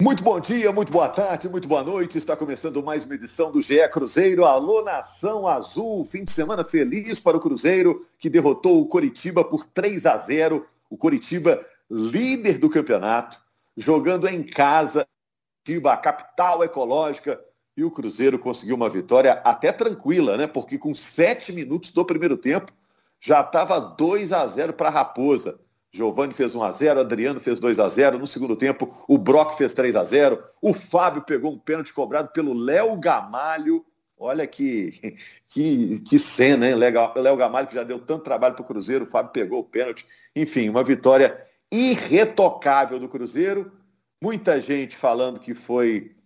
Muito bom dia, muito boa tarde, muito boa noite. Está começando mais uma edição do GE Cruzeiro. Alô, Nação Azul. Fim de semana feliz para o Cruzeiro, que derrotou o Coritiba por 3 a 0. O Coritiba, líder do campeonato, jogando em casa, Curitiba, a capital ecológica. E o Cruzeiro conseguiu uma vitória até tranquila, né? Porque com sete minutos do primeiro tempo já estava 2 a 0 para a Raposa. Giovanni fez 1 a 0 Adriano fez 2 a 0 No segundo tempo, o Brock fez 3 a 0 O Fábio pegou um pênalti cobrado pelo Léo Gamalho. Olha que, que, que cena, hein? Léo Gamalho que já deu tanto trabalho para o Cruzeiro. O Fábio pegou o pênalti. Enfim, uma vitória irretocável do Cruzeiro. Muita gente falando que foi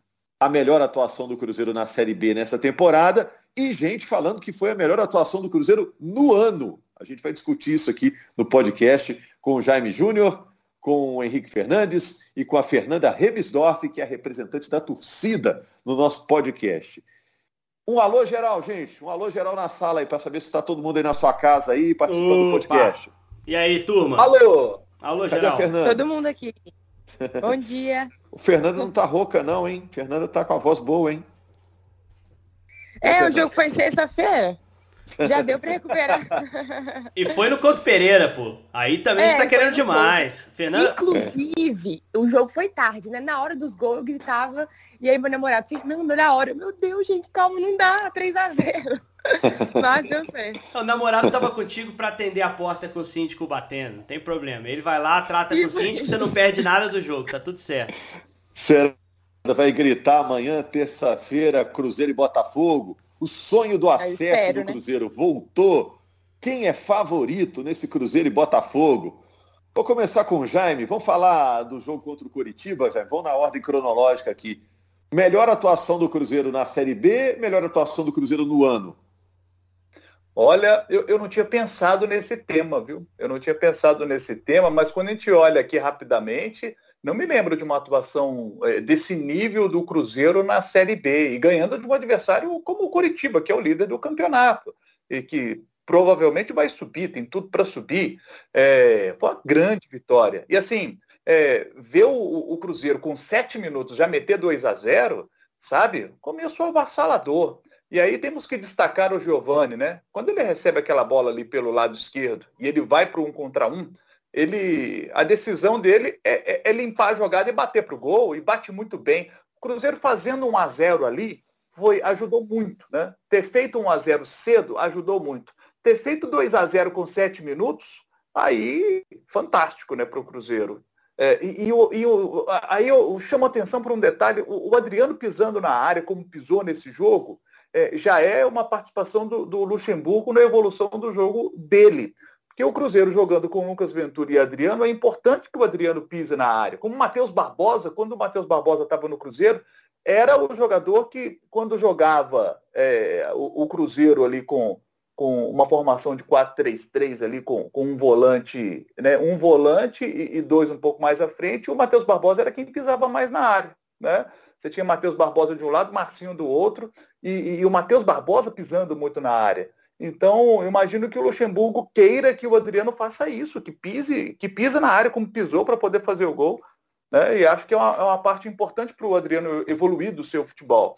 a melhor atuação do Cruzeiro na Série B nessa temporada e gente falando que foi a melhor atuação do Cruzeiro no ano. A gente vai discutir isso aqui no podcast com o Jaime Júnior, com o Henrique Fernandes e com a Fernanda Rebisdorf, que é a representante da torcida no nosso podcast. Um alô geral, gente. Um alô geral na sala aí, para saber se está todo mundo aí na sua casa aí, participando Opa. do podcast. E aí, turma? Alô! Alô, Cadê geral. A Fernanda? Todo mundo aqui. Bom dia. o Fernanda não tá rouca, não, hein? Fernanda tá com a voz boa, hein? É, o jogo foi sexta-feira. Já deu pra recuperar. E foi no Couto Pereira, pô. Aí também é, a gente tá querendo demais. Fernanda... Inclusive, o jogo foi tarde, né? Na hora dos gols eu gritava, e aí meu namorado, Fernando, na hora, meu Deus, gente, calma, não dá, 3 a 0 Mas deu certo. O namorado tava contigo pra atender a porta com o síndico batendo, não tem problema. Ele vai lá, trata com o síndico, você não perde nada do jogo, tá tudo certo. Será vai gritar amanhã, terça-feira, Cruzeiro e Botafogo? O sonho do acesso espero, do né? Cruzeiro né? voltou. Quem é favorito nesse Cruzeiro e Botafogo? Vou começar com o Jaime. Vamos falar do jogo contra o Curitiba, Jaime. Vamos na ordem cronológica aqui. Melhor atuação do Cruzeiro na Série B, melhor atuação do Cruzeiro no ano? Olha, eu, eu não tinha pensado nesse tema, viu? Eu não tinha pensado nesse tema, mas quando a gente olha aqui rapidamente, não me lembro de uma atuação é, desse nível do Cruzeiro na Série B e ganhando de um adversário como o Coritiba, que é o líder do campeonato e que provavelmente vai subir, tem tudo para subir. É, foi uma grande vitória. E assim, é, ver o, o, Cruzeiro com sete minutos já meter 2 a 0 sabe? Começou avassalador. E aí temos que destacar o Giovani, né? Quando ele recebe aquela bola ali pelo lado esquerdo e ele vai para um contra um, ele, a decisão dele é, é, é limpar a jogada e bater para o gol, e bate muito bem. O Cruzeiro fazendo um a 0 ali foi, ajudou muito. Né? Ter feito um a 0 cedo ajudou muito. Ter feito 2 a 0 com 7 minutos, aí fantástico né, para o Cruzeiro. É, e, e, e aí eu chamo atenção para um detalhe, o, o, Adriano pisando na área, como pisou nesse jogo, é, já é uma participação do, do Luxemburgo na evolução do jogo dele. Porque o Cruzeiro jogando com Lucas Ventura e Adriano, é importante que o Adriano pise na área. Como o Matheus Barbosa, quando o Matheus Barbosa estava no Cruzeiro, era o jogador que, quando jogava é, o, o, Cruzeiro ali com, com uma formação de 4-3-3 ali, com, com um volante, né, um volante e, e, dois um pouco mais à frente, o Matheus Barbosa era quem pisava mais na área. Né? Você tinha Matheus Barbosa de um lado, Marcinho do outro, e, e o Matheus Barbosa pisando muito na área. Então, imagino que o Luxemburgo queira que o Adriano faça isso, que pise, que pisa na área como pisou para poder fazer o gol. Né? E acho que é uma, é uma parte importante para o Adriano evoluir do seu futebol.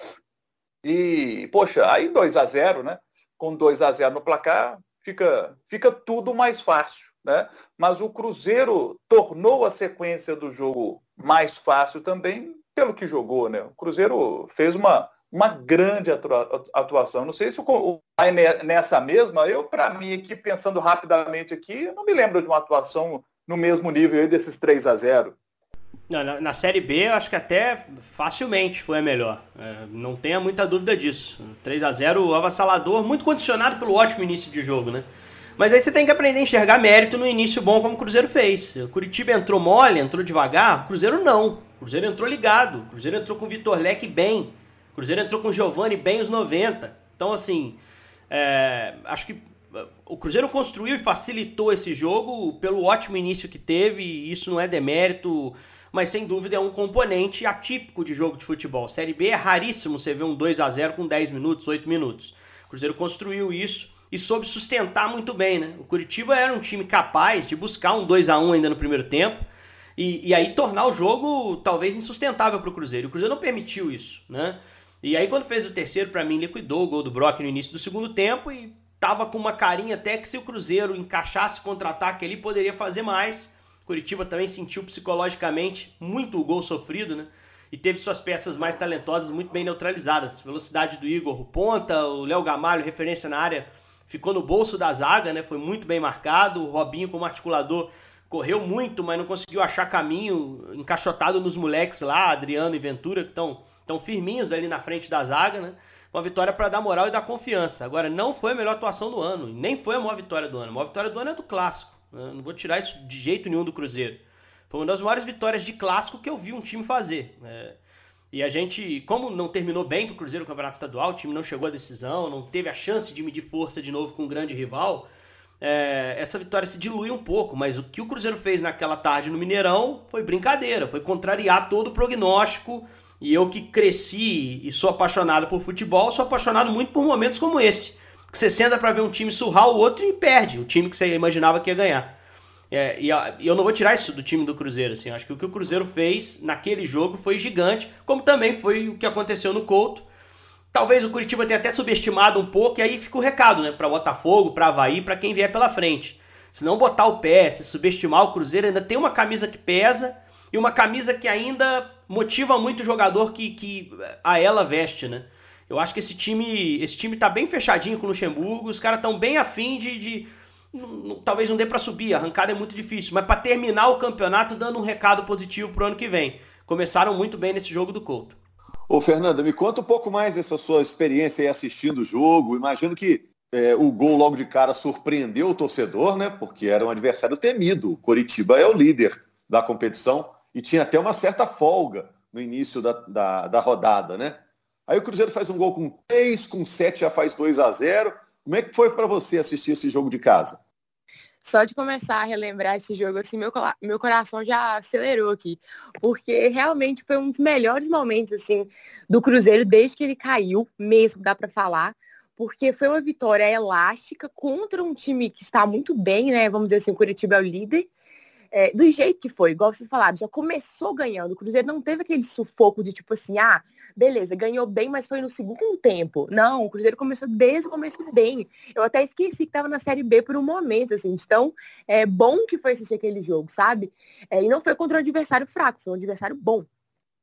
E, poxa, aí 2 a 0 né? Com 2 a 0 no placar, fica, fica tudo mais fácil. Né? Mas o Cruzeiro tornou a sequência do jogo mais fácil também pelo que jogou. Né? O Cruzeiro fez uma, uma grande atuação. Não sei se o vai nessa mesma. Eu, para mim, aqui pensando rapidamente aqui, não me lembro de uma atuação no mesmo nível desses 3 a 0 na, na, Série B, eu acho que até facilmente foi a melhor. É, não tenha muita dúvida disso. 3 a 0 avassalador, muito condicionado pelo ótimo início de jogo, né? Mas aí você tem que aprender a enxergar mérito no início bom, como o Cruzeiro fez. O Curitiba entrou mole, entrou devagar. O Cruzeiro não. O Cruzeiro entrou ligado. O Cruzeiro entrou com o Vitor Leque bem. O Cruzeiro entrou com o Giovani bem os 90. Então, assim, é, acho que é, o Cruzeiro construiu e facilitou esse jogo pelo ótimo início que teve. E isso não é demérito, mas sem dúvida é um componente atípico de jogo de futebol. Série B é raríssimo você ver um 2 a 0 com 10 minutos, 8 minutos. O Cruzeiro construiu isso e soube sustentar muito bem, né? O Curitiba era um time capaz de buscar um 2 a 1 ainda no primeiro tempo e, e aí tornar o jogo talvez insustentável para o Cruzeiro. O Cruzeiro não permitiu isso, né? E aí quando fez o terceiro, para mim, liquidou o gol do Brock no início do segundo tempo e tava com uma carinha até que se o Cruzeiro encaixasse contra-ataque ali, poderia fazer mais. Curitiba também sentiu psicologicamente muito o gol sofrido, né? E teve suas peças mais talentosas muito bem neutralizadas. Velocidade do Igor, ponta, o Léo Gamalho, referência na área, ficou no bolso da zaga, né? Foi muito bem marcado. O Robinho como articulador correu muito, mas não conseguiu achar caminho, encaixotado nos moleques lá, Adriano e Ventura, que estão tão firminhos ali na frente da zaga, né? Uma vitória para dar moral e dar confiança. Agora, não foi a melhor atuação do ano, nem foi a maior vitória do ano. A maior vitória do ano é do clássico. Né? Não vou tirar isso de jeito nenhum do Cruzeiro. Foi uma das maiores vitórias de clássico que eu vi um time fazer. Né? E a gente, como não terminou bem para o Cruzeiro o Campeonato Estadual, o time não chegou à decisão, não teve a chance de medir força de novo com um grande rival é, essa vitória se dilui um pouco, mas o que o Cruzeiro fez naquela tarde no Mineirão foi brincadeira, foi contrariar todo o prognóstico. E eu que cresci e sou apaixonado por futebol, sou apaixonado muito por momentos como esse. Que você senta para ver um time surrar o outro e perde o time que você imaginava que ia ganhar. É, e eu não vou tirar isso do time do Cruzeiro, assim. Acho que o que o Cruzeiro fez naquele jogo foi gigante, como também foi o que aconteceu no Couto. Talvez o Curitiba tenha até subestimado um pouco, e aí fica o recado, né? Para Botafogo, para Havaí, para quem vier pela frente. Se não botar o pé, se subestimar o Cruzeiro, ainda tem uma camisa que pesa e uma camisa que ainda motiva muito o jogador que, que a ela veste, né? Eu acho que esse time, esse time tá bem fechadinho com o Luxemburgo, os caras estão bem afim de, de talvez não dê para subir, a arrancada é muito difícil, mas para terminar o campeonato dando um recado positivo pro ano que vem. Começaram muito bem nesse jogo do Couto. Ô, Fernanda, me conta um pouco mais dessa sua experiência aí assistindo o jogo. Imagino que é, o gol logo de cara surpreendeu o torcedor, né? Porque era um adversário temido. O Coritiba é o líder da competição e tinha até uma certa folga no início da, da, da rodada, né? Aí o Cruzeiro faz um gol com 3, com 7 já faz 2 a 0 Como é que foi para você assistir esse jogo de casa? Só de começar a relembrar esse jogo, assim, meu, meu coração já acelerou aqui. Porque realmente foi um dos melhores momentos, assim, do Cruzeiro desde que ele caiu, mesmo, dá para falar. Porque foi uma vitória elástica contra um time que está muito bem, né? Vamos dizer assim, o Curitiba é o líder é, do jeito que foi, igual vocês falaram, já começou ganhando. O Cruzeiro não teve aquele sufoco de tipo assim, ah, beleza, ganhou bem, mas foi no segundo tempo. Não, o Cruzeiro começou desde o começo bem. Eu até esqueci que estava na Série B por um momento, assim, então é bom que foi assistir aquele jogo, sabe? É, e não foi contra um adversário fraco, foi um adversário bom.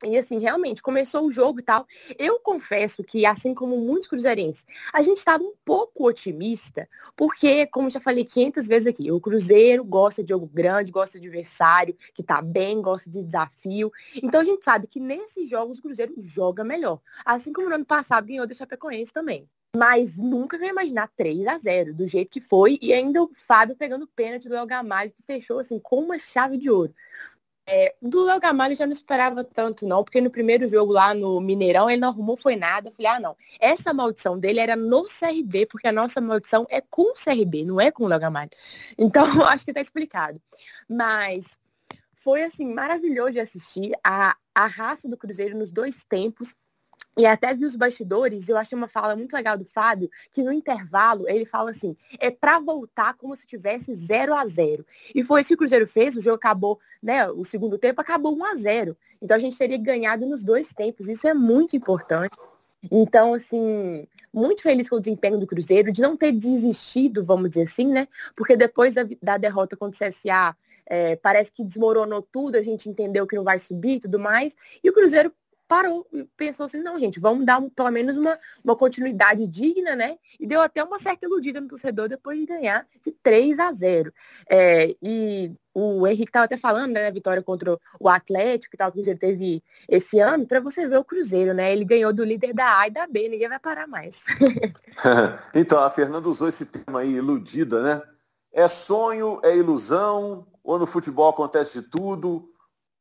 E assim, realmente, começou o jogo e tal. Eu confesso que, assim como muitos cruzeirenses, a gente estava um pouco otimista, porque, como já falei 500 vezes aqui, o Cruzeiro gosta de jogo grande, gosta de adversário que tá bem, gosta de desafio. Então a gente sabe que nesses jogos o Cruzeiro joga melhor. Assim como no ano passado ganhou do Chapecoense também. Mas nunca ia imaginar 3 a 0 do jeito que foi. E ainda o Fábio pegando pênalti do El Gamalho, que fechou assim com uma chave de ouro. É, do Léo Gamalho já não esperava tanto, não, porque no primeiro jogo lá no Mineirão ele não arrumou foi nada. falei, ah, não. Essa maldição dele era no CRB, porque a nossa maldição é com o CRB, não é com o Léo Gamalho. Então, acho que tá explicado. Mas foi, assim, maravilhoso de assistir a, a raça do Cruzeiro nos dois tempos. E até vi os bastidores, eu achei uma fala muito legal do Fábio, que no intervalo ele fala assim, é para voltar como se tivesse 0 a 0 E foi isso que o Cruzeiro fez, o jogo acabou, né, o segundo tempo acabou 1 a 0 Então a gente teria ganhado nos dois tempos, isso é muito importante. Então, assim, muito feliz com o desempenho do Cruzeiro, de não ter desistido, vamos dizer assim, né? Porque depois da, da derrota contra o CSA, é, parece que desmoronou tudo, a gente entendeu que não vai subir e tudo mais. E o Cruzeiro parou e pensou assim, não, gente, vamos dar um, pelo menos uma, uma continuidade digna, né? E deu até uma certa iludida no torcedor depois de ganhar de 3 a 0. É, e o Henrique estava até falando, né, a vitória contra o Atlético, que tal que ele teve esse ano, para você ver o Cruzeiro, né? Ele ganhou do líder da A e da B, ninguém vai parar mais. então, a Fernanda usou esse tema aí, iludida, né? É sonho, é ilusão, ou no futebol acontece de tudo?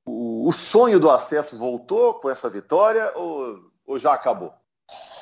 O, sonho do acesso voltou com essa vitória ou, ou já acabou?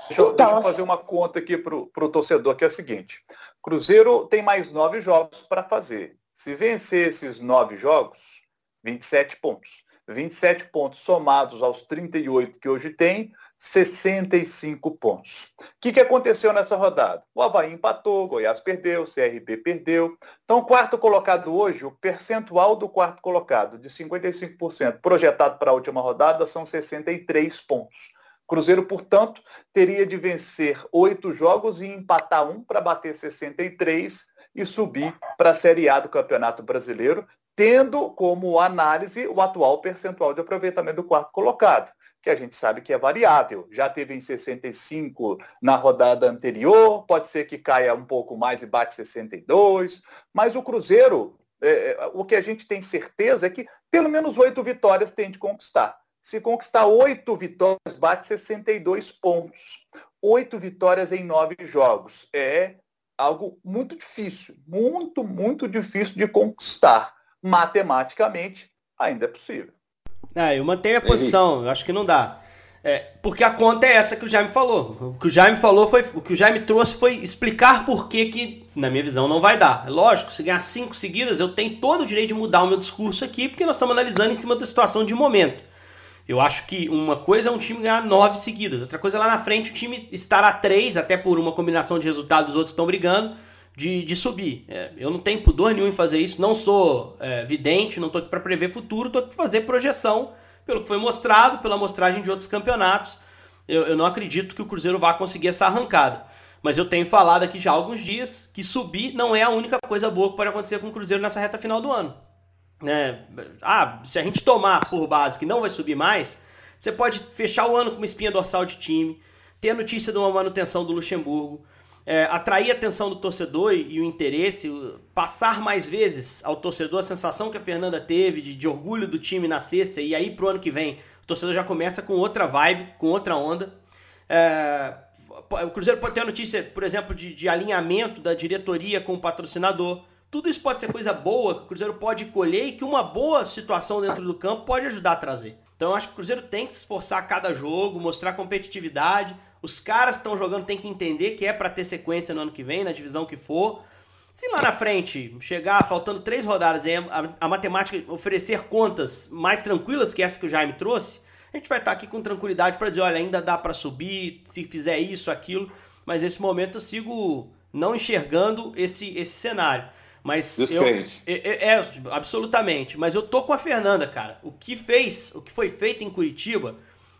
Deixa eu, deixa eu, fazer uma conta aqui para o torcedor, que é a seguinte. Cruzeiro tem mais nove jogos para fazer. Se vencer esses nove jogos, 27 pontos. 27 pontos somados aos 38 que hoje tem, 65 pontos. O que, que aconteceu nessa rodada? O Havaí empatou, Goiás perdeu, CRB perdeu. Então, o quarto colocado hoje, o percentual do quarto colocado de 55% projetado para a última rodada são 63 pontos. Cruzeiro, portanto, teria de vencer oito jogos e empatar um para bater 63 e subir para a Série A do Campeonato Brasileiro, tendo como análise o atual percentual de aproveitamento do quarto colocado que a gente sabe que é variável. Já teve em 65 na rodada anterior, pode ser que caia um pouco mais e bate 62, mas o Cruzeiro, é, é, o que a gente tem certeza é que pelo menos oito vitórias tem de conquistar. Se conquistar oito vitórias, bate 62 pontos. Oito vitórias em nove jogos. É algo muito difícil, muito, muito difícil de conquistar. Matematicamente, ainda é possível. É, eu mantenho a posição, eu acho que não dá. É, porque a conta é essa que o Jaime falou. O que o Jaime falou foi. O que o Jaime trouxe foi explicar por que, que na minha visão, não vai dar. É lógico, se ganhar cinco seguidas, eu tenho todo o direito de mudar o meu discurso aqui, porque nós estamos analisando em cima da situação de momento. Eu acho que uma coisa é um time ganhar nove seguidas, outra coisa é lá na frente o time estar a três, até por uma combinação de resultados, os outros estão brigando, de, de subir. É, eu não tenho pudor nenhum em fazer isso, não sou é, vidente, não estou aqui para prever futuro, estou aqui para fazer projeção pelo que foi mostrado, pela amostragem de outros campeonatos. Eu, eu não acredito que o Cruzeiro vá conseguir essa arrancada. Mas eu tenho falado aqui já há alguns dias que subir não é a única coisa boa que pode acontecer com o Cruzeiro nessa reta final do ano. É, ah, se a gente tomar por base que não vai subir mais, você pode fechar o ano com uma espinha dorsal de time, ter a notícia de uma manutenção do Luxemburgo, é, atrair a atenção do torcedor e, o interesse, passar mais vezes ao torcedor a sensação que a Fernanda teve de, de orgulho do time na sexta e aí pro ano que vem o torcedor já começa com outra vibe, com outra onda. É, o Cruzeiro pode ter a notícia, por exemplo, de, de, alinhamento da diretoria com o patrocinador. Tudo isso pode ser coisa boa que o Cruzeiro pode colher e que uma boa situação dentro do campo pode ajudar a trazer. Então eu acho que o Cruzeiro tem que se esforçar a cada jogo, mostrar competitividade, os caras que estão jogando têm que entender que é para ter sequência no ano que vem, na divisão que for. Se lá na frente chegar faltando três rodadas e a, a, matemática oferecer contas mais tranquilas que essa que o Jaime trouxe, a gente vai estar tá aqui com tranquilidade para dizer, olha, ainda dá para subir, se fizer isso, aquilo. Mas nesse momento eu sigo não enxergando esse, esse cenário. Mas eu, é, é, é, absolutamente. Mas eu tô com a Fernanda, cara. O que fez, o que foi feito em Curitiba,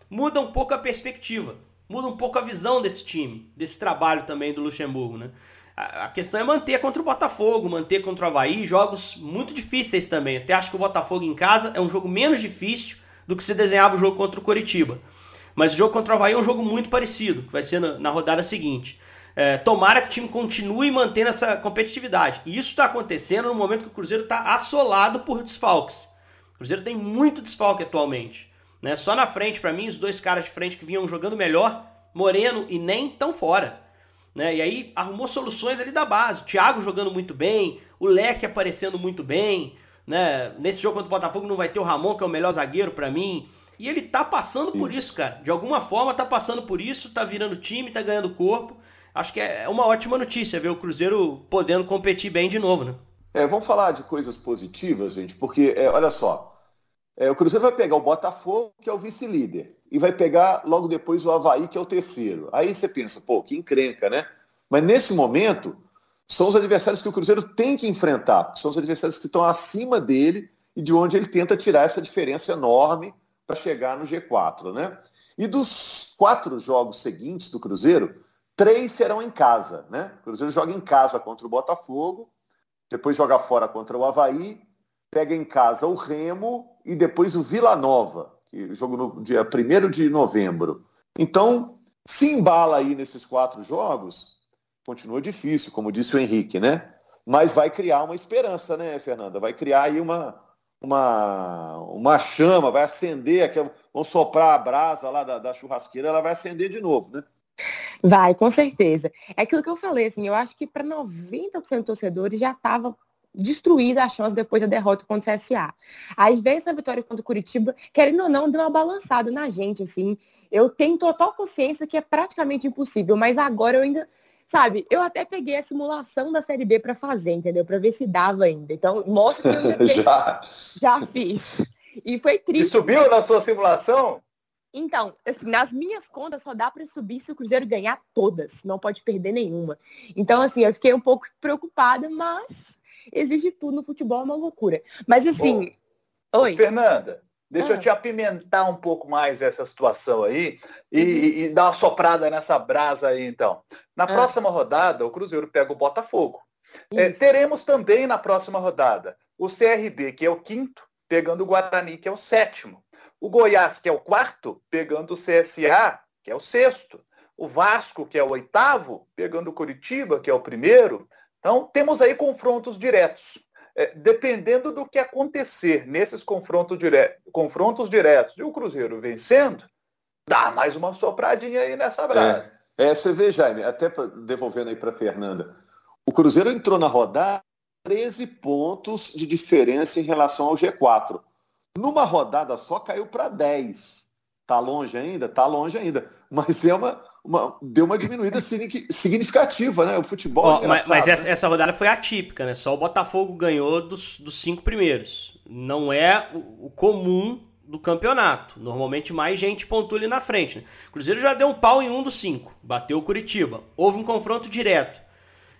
muda um pouco a perspectiva muda um pouco a visão desse time, desse trabalho também do Luxemburgo, né? A questão é manter contra o Botafogo, manter contra o Havaí, jogos muito difíceis também. Até acho que o Botafogo em casa é um jogo menos difícil do que se desenhava o jogo contra o Coritiba. Mas o jogo contra o Havaí é um jogo muito parecido, que vai ser na, rodada seguinte. É, tomara que o time continue mantendo essa competitividade. E isso está acontecendo no momento que o Cruzeiro está assolado por desfalques. O Cruzeiro tem muito desfalque atualmente. Né? Só na frente, para mim, os dois caras de frente que vinham jogando melhor, Moreno e Nem, estão fora. Né? E aí arrumou soluções ali da base. O Thiago jogando muito bem, o Leque aparecendo muito bem. Né? Nesse jogo contra o Botafogo não vai ter o Ramon, que é o melhor zagueiro para mim. E ele tá passando por isso. isso, cara. De alguma forma tá passando por isso, tá virando time, tá ganhando corpo. Acho que é uma ótima notícia ver o Cruzeiro podendo competir bem de novo, né? É, vamos falar de coisas positivas, gente, porque, é, olha só, é, o Cruzeiro vai pegar o Botafogo, que é o vice-líder, e vai pegar logo depois o Havaí, que é o terceiro. Aí você pensa, pô, que encrenca, né? Mas nesse momento, são os adversários que o Cruzeiro tem que enfrentar, são os adversários que estão acima dele e de onde ele tenta tirar essa diferença enorme para chegar no G4, né? E dos quatro jogos seguintes do Cruzeiro, três serão em casa, né? O Cruzeiro joga em casa contra o Botafogo, depois joga fora contra o Havaí, pega em casa o Remo e depois o Vila Nova, que jogo no dia 1 de novembro. Então, se embala aí nesses quatro jogos, continua difícil, como disse o Henrique, né? Mas vai criar uma esperança, né, Fernanda? Vai criar aí uma, uma, uma chama, vai acender, aquela, vão soprar a brasa lá da, da churrasqueira, ela vai acender de novo, né? Vai, com certeza. É aquilo que eu falei, assim, eu acho que para 90% dos torcedores já estava destruída a chance depois da derrota contra o CSA. Aí vem essa vitória contra o Curitiba, querendo ou não, deu uma balançada na gente, assim. Eu tenho total consciência que é praticamente impossível, mas agora eu ainda, sabe, eu até peguei a simulação da Série B para fazer, entendeu? Para ver se dava ainda. Então, mostra que eu ainda já. já fiz. E foi triste. E subiu na sua simulação? Então, assim, nas minhas contas só dá para subir se o Cruzeiro ganhar todas, não pode perder nenhuma. Então, assim, eu fiquei um pouco preocupada, mas exige tudo no futebol, é uma loucura. Mas assim, Bom, oi. Fernanda, deixa ah. eu te apimentar um pouco mais essa situação aí e, uhum. e, dar uma soprada nessa brasa aí, então. Na ah. próxima rodada, o Cruzeiro pega o Botafogo. É, teremos também na próxima rodada o CRB, que é o quinto, pegando o Guarani, que é o sétimo. O Goiás, que é o quarto, pegando o CSA, que é o sexto. O Vasco, que é o oitavo, pegando o Curitiba, que é o primeiro. Então, temos aí confrontos diretos. É, dependendo do que acontecer nesses confrontos, dire... confrontos diretos e o Cruzeiro vencendo, dá mais uma sopradinha aí nessa brasa. É, é você vê, Jaime, até pra, devolvendo aí para Fernanda, o Cruzeiro entrou na rodada 13 pontos de diferença em relação ao G4. Numa rodada só caiu para 10. Tá longe ainda? Tá longe ainda. Mas é uma, uma deu uma diminuída significativa, né? O futebol. é mas, mas essa, né? essa, rodada foi atípica, né? Só o Botafogo ganhou dos, dos cinco primeiros. Não é o, o comum do campeonato. Normalmente mais gente pontua ali na frente. Né? O Cruzeiro já deu um pau em um dos cinco. Bateu o Curitiba. Houve um confronto direto.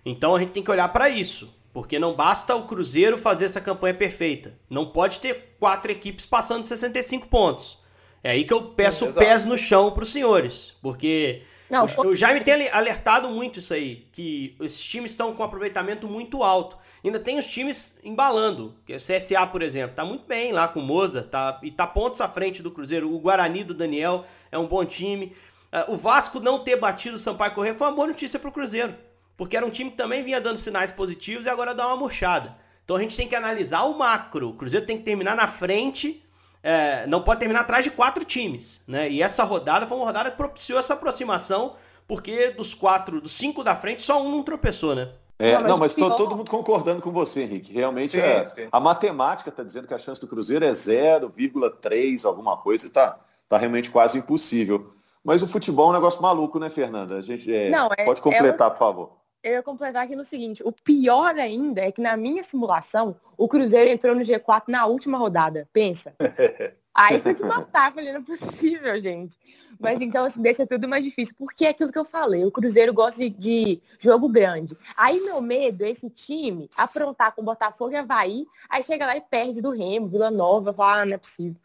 Então a gente tem que olhar para isso. Porque não basta o Cruzeiro fazer essa campanha perfeita. Não pode ter quatro equipes passando 65 pontos. É aí que eu peço pés no chão para os senhores. Porque não, o, o Jaime tem alertado muito isso aí. Que esses times estão com um aproveitamento muito alto. Ainda tem os times embalando. Que é o CSA, por exemplo, tá muito bem lá com o Moza. Tá, e tá pontos à frente do Cruzeiro. O Guarani do Daniel é um bom time. Uh, o Vasco não ter batido o Sampaio Correr foi uma boa notícia para o Cruzeiro porque era um time que também vinha dando sinais positivos e agora dá uma murchada. Então a gente tem que analisar o macro. O Cruzeiro tem que terminar na frente, é, não pode terminar atrás de quatro times, né? E essa rodada foi uma rodada que propiciou essa aproximação, porque dos quatro, dos cinco da frente, só um não tropeçou, né? É, não, mas estou todo mundo concordando com você, Henrique. Realmente sim, é, sim. a matemática está dizendo que a chance do Cruzeiro é 0,3 alguma coisa, está tá realmente quase impossível. Mas o futebol é um negócio maluco, né, Fernanda? A gente é, não, é, pode completar, é por favor eu ia completar aqui no seguinte: o pior ainda é que na minha simulação, o Cruzeiro entrou no G4 na última rodada. Pensa. Aí foi te matar, falei, não é possível, gente. Mas então, assim, deixa tudo mais difícil. Porque é aquilo que eu falei, o Cruzeiro gosta de, de jogo grande. Aí meu medo é esse time aprontar com Botafogo e Havaí, aí chega lá e perde do Remo, Vila Nova, fala, ah, não é possível.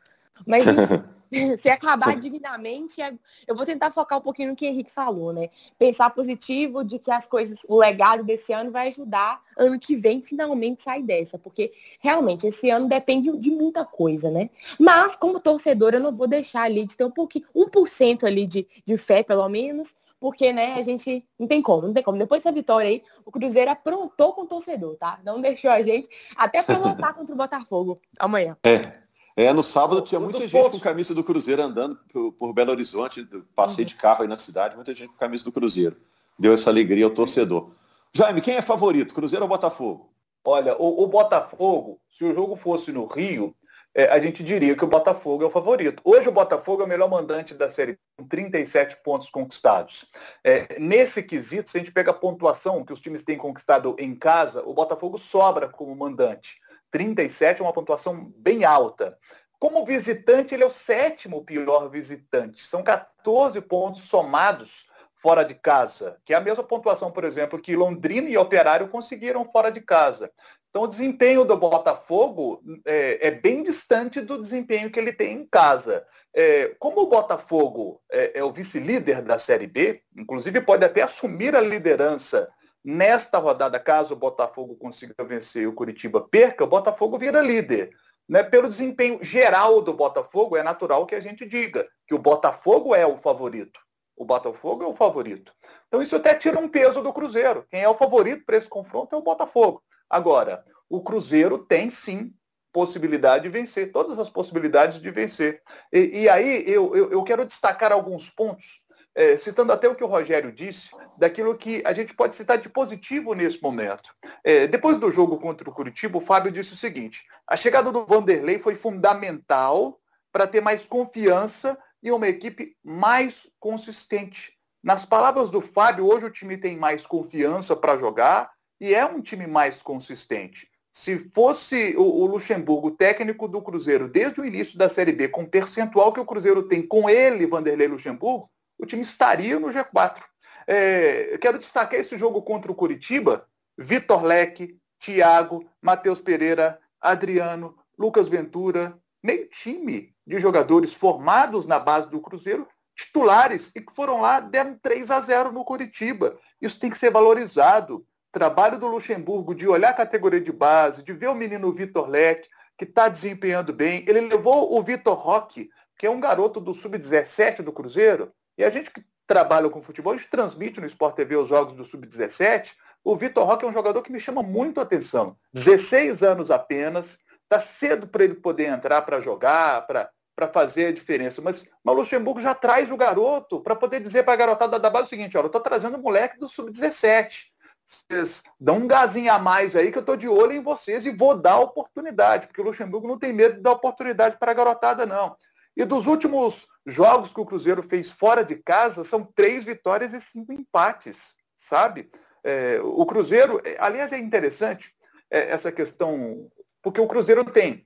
Mas enfim, se acabar dignamente, é, eu vou tentar focar um pouquinho no que o Henrique falou, né? Pensar positivo de que as coisas, o legado desse ano vai ajudar ano que vem finalmente sair dessa, porque realmente esse ano depende de muita coisa, né? Mas como torcedor, eu não vou deixar ali de ter um pouquinho, 1% ali de, de fé, pelo menos, porque, né, a gente não tem como, não tem como. Depois dessa vitória aí, o Cruzeiro aprontou com o torcedor, tá? Não deixou a gente até para lutar contra o Botafogo amanhã. É. É, no sábado tinha muita gente pontos. com camisa do Cruzeiro andando por, por Belo Horizonte, passei uhum. de carro aí na cidade, muita gente com camisa do Cruzeiro. Deu essa alegria ao torcedor. Jaime, quem é favorito, Cruzeiro ou Botafogo? Olha, o, o Botafogo, se o jogo fosse no Rio, é, a gente diria que o Botafogo é o favorito. Hoje o Botafogo é o melhor mandante da série, com 37 pontos conquistados. É, nesse quesito, se a gente pega a pontuação que os times têm conquistado em casa, o Botafogo sobra como mandante. 37 é uma pontuação bem alta. Como visitante, ele é o sétimo pior visitante. São 14 pontos somados fora de casa, que é a mesma pontuação, por exemplo, que Londrina e Operário conseguiram fora de casa. Então, o desempenho do Botafogo é, é bem distante do desempenho que ele tem em casa. É, como o Botafogo é, é o vice-líder da Série B, inclusive pode até assumir a liderança Nesta rodada, caso o Botafogo consiga vencer e o Curitiba perca, o Botafogo vira líder. Né? Pelo desempenho geral do Botafogo, é natural que a gente diga que o Botafogo é o favorito. O Botafogo é o favorito. Então isso até tira um peso do Cruzeiro. Quem é o favorito para esse confronto é o Botafogo. Agora, o Cruzeiro tem sim possibilidade de vencer, todas as possibilidades de vencer. E, e aí eu, eu, eu quero destacar alguns pontos é, citando até o que o Rogério disse, daquilo que a gente pode citar de positivo nesse momento. É, depois do jogo contra o Curitiba, o Fábio disse o seguinte: a chegada do Vanderlei foi fundamental para ter mais confiança e uma equipe mais consistente. Nas palavras do Fábio, hoje o time tem mais confiança para jogar e é um time mais consistente. se fosse o, o, Luxemburgo técnico do Cruzeiro desde o início da Série B, com o percentual que o Cruzeiro tem com ele, Vanderlei Luxemburgo, o time estaria no G4. É, quero destacar esse jogo contra o Curitiba. Vitor Leque, Thiago, Matheus Pereira, Adriano, Lucas Ventura, meio time de jogadores formados na base do Cruzeiro, titulares, e que foram lá, deram 3 a 0 no Curitiba. Isso tem que ser valorizado trabalho do Luxemburgo de olhar a categoria de base, de ver o menino Vitor Leque, que está desempenhando bem. Ele levou o Vitor Roque, que é um garoto do Sub-17 do Cruzeiro, e a gente que trabalha com futebol, a gente transmite no Sport TV os jogos do Sub-17. O Vitor Roque é um jogador que me chama muito a atenção. 16 anos apenas, está cedo para ele poder entrar para jogar, para fazer a diferença. Mas, mas o Luxemburgo já traz o garoto para poder dizer para a garotada da base o seguinte: olha, eu estou trazendo o moleque do Sub-17 vocês dão um gazinho a mais aí que eu estou de olho em vocês e vou dar oportunidade, porque o Luxemburgo não tem medo de dar oportunidade para a garotada, não. E dos últimos jogos que o Cruzeiro fez fora de casa, são três vitórias e cinco empates, sabe? É, o Cruzeiro, é, aliás, é interessante é, essa questão, porque o Cruzeiro tem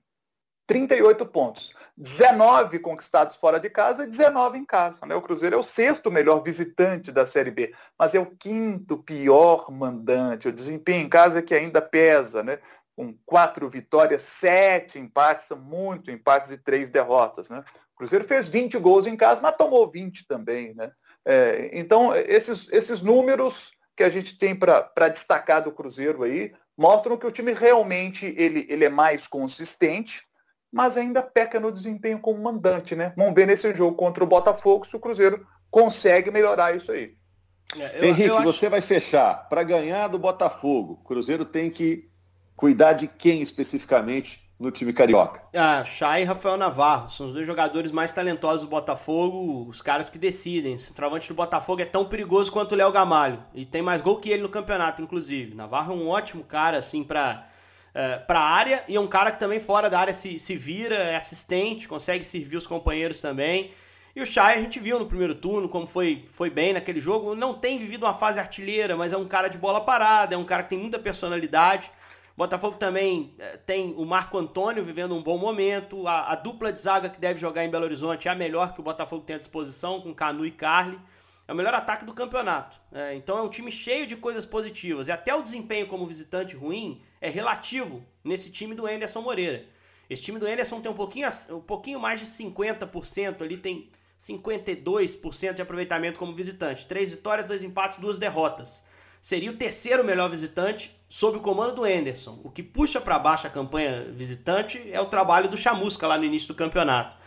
38 pontos. 19 conquistados fora de casa e 19 em casa. Né? O Cruzeiro é o sexto melhor visitante da Série B, mas é o quinto pior mandante. O desempenho em casa é que ainda pesa, né? Com quatro vitórias, sete empates, são muito empates e três derrotas. Né? O Cruzeiro fez 20 gols em casa, mas tomou 20 também. Né? É, então, esses, esses números que a gente tem para destacar do Cruzeiro aí mostram que o time realmente ele, ele é mais consistente, mas ainda peca no desempenho como mandante, né? Vamos ver nesse jogo contra o Botafogo se o Cruzeiro consegue melhorar isso aí. É, eu, Henrique, eu acho... você vai fechar. Para ganhar do Botafogo, o Cruzeiro tem que cuidar de quem especificamente no time carioca? Ah, Chay e Rafael Navarro. São os dois jogadores mais talentosos do Botafogo, os caras que decidem. O centroavante do Botafogo é tão perigoso quanto o Léo Gamalho. E tem mais gol que ele no campeonato, inclusive. Navarro é um ótimo cara, assim, para é, para área e é um cara que também fora da área se, se vira, é assistente, consegue servir os companheiros também. E o Chay a gente viu no primeiro turno como foi, foi bem naquele jogo. Não tem vivido uma fase artilheira, mas é um cara de bola parada, é um cara que tem muita personalidade. Botafogo também é, tem o Marco Antônio vivendo um bom momento. A, a, dupla de zaga que deve jogar em Belo Horizonte é a melhor que o Botafogo tem à disposição, com Canu e Carly. É o melhor ataque do campeonato. É, então é um time cheio de coisas positivas. E até o desempenho como visitante ruim é relativo nesse time do Anderson Moreira. Esse time do Anderson tem um pouquinho, um pouquinho mais de 50%, ali tem 52% de aproveitamento como visitante. Três vitórias, dois empates, duas derrotas. Seria o terceiro melhor visitante sob o comando do Anderson. O que puxa para baixo a campanha visitante é o trabalho do Chamusca lá no início do campeonato.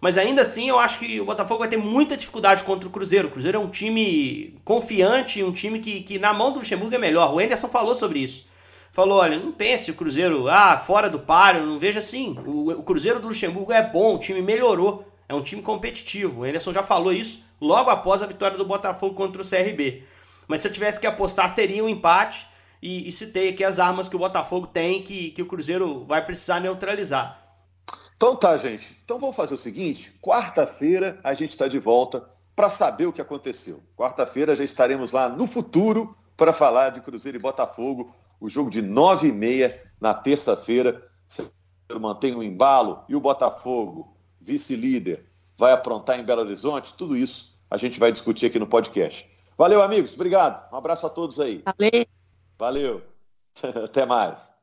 Mas ainda assim, eu acho que o Botafogo vai ter muita dificuldade contra o Cruzeiro. O Cruzeiro é um time confiante, um time que, que na mão do Luxemburgo é melhor. O Anderson falou sobre isso falou: olha, não pense o Cruzeiro, ah, fora do páreo, não veja assim. O, o, Cruzeiro do Luxemburgo é bom, o time melhorou, é um time competitivo. O Anderson já falou isso logo após a vitória do Botafogo contra o CRB. Mas se eu tivesse que apostar, seria um empate. E, e citei aqui as armas que o Botafogo tem que, que o Cruzeiro vai precisar neutralizar. Então tá, gente. Então vamos fazer o seguinte: quarta-feira a gente está de volta para saber o que aconteceu. Quarta-feira já estaremos lá no futuro para falar de Cruzeiro e Botafogo o jogo de 9 e meia na terça-feira. Mantém o embalo e o Botafogo, vice-líder, vai aprontar em Belo Horizonte. Tudo isso a gente vai discutir aqui no podcast. Valeu, amigos. Obrigado. Um abraço a todos aí. Valeu. Valeu. Até mais.